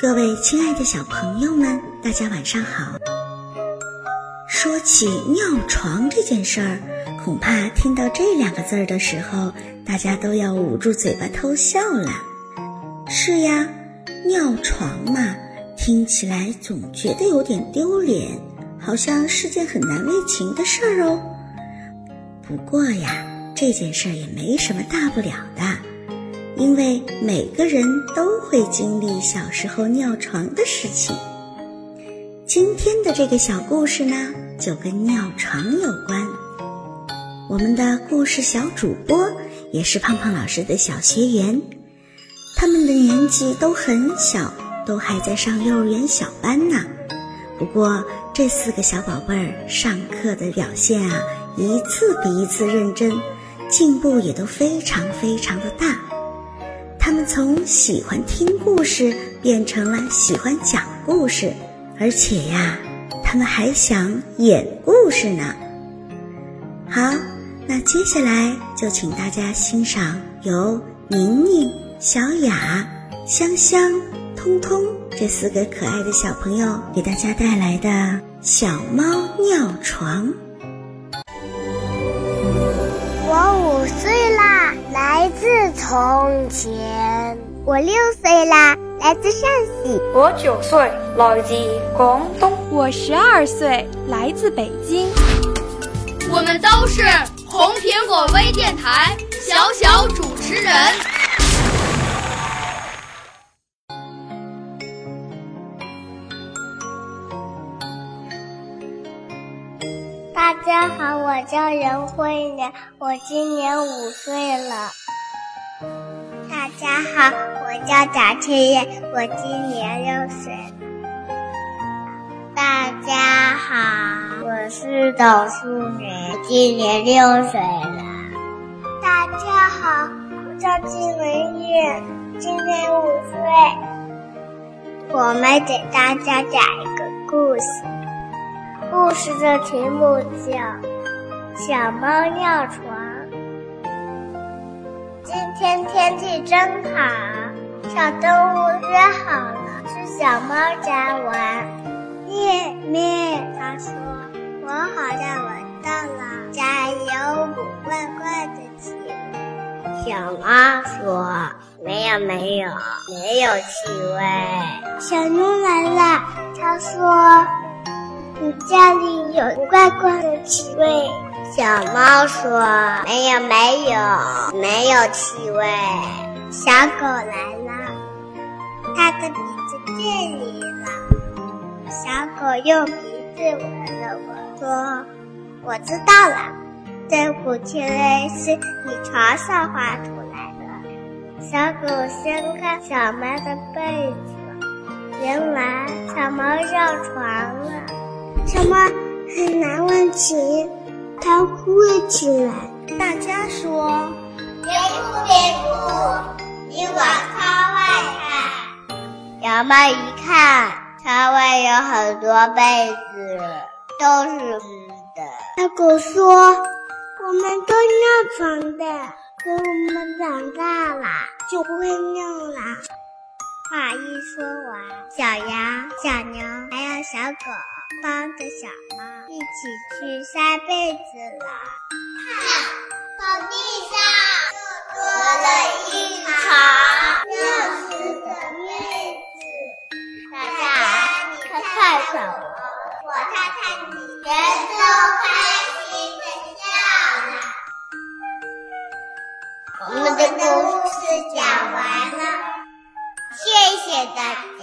各位亲爱的小朋友们，大家晚上好。说起尿床这件事儿，恐怕听到这两个字儿的时候，大家都要捂住嘴巴偷笑了。是呀，尿床嘛，听起来总觉得有点丢脸，好像是件很难为情的事儿哦。不过呀，这件事儿也没什么大不了的。因为每个人都会经历小时候尿床的事情。今天的这个小故事呢，就跟尿床有关。我们的故事小主播也是胖胖老师的小学员，他们的年纪都很小，都还在上幼儿园小班呢。不过这四个小宝贝儿上课的表现啊，一次比一次认真，进步也都非常非常的大。他们从喜欢听故事变成了喜欢讲故事，而且呀，他们还想演故事呢。好，那接下来就请大家欣赏由宁宁、小雅、香香、通通这四个可爱的小朋友给大家带来的《小猫尿床》。从前；我六岁啦，来自陕西；我九岁，来自广东；我十二岁，来自北京。我们都是红苹果微电台小小主持人。大家好，我叫任慧莲，我今年五岁了。大家好，我叫贾春燕，我今年六岁了。大家好，我是董淑女，今年六岁了。大家好，我叫金文月，今年五岁。我们给大家讲一个故事。故事的题目叫《小猫尿床》。今天天气真好，小动物约好了去小猫家玩。咩咩，它说：“我好像闻到了家有股怪怪的气味。”小猫说：“没有，没有，没有气味。”小妞来了，它说。你家里有怪怪的气味，小猫说：“没有，没有，没有气味。”小狗来了，它的鼻子变离了。小狗用鼻子闻了闻，说：“我知道了，这股气味是你床上发出来的。”小狗掀开小猫的被子，原来小猫上床了。小猫很难为情，它哭了起来。大家说：“别哭，别哭，你往窗外看。”小猫一看，窗外有很多被子，都是湿的。小狗说：“我们都尿床的，等我们长大了就不会尿了。”话一说完，小羊、小牛还有小狗。帮着小猫一起去晒被子了。看，草地上又多了一场热死的妹子。大家，你看看我，我看看你，人都开心的笑了。我们的故事讲完了，谢谢大家。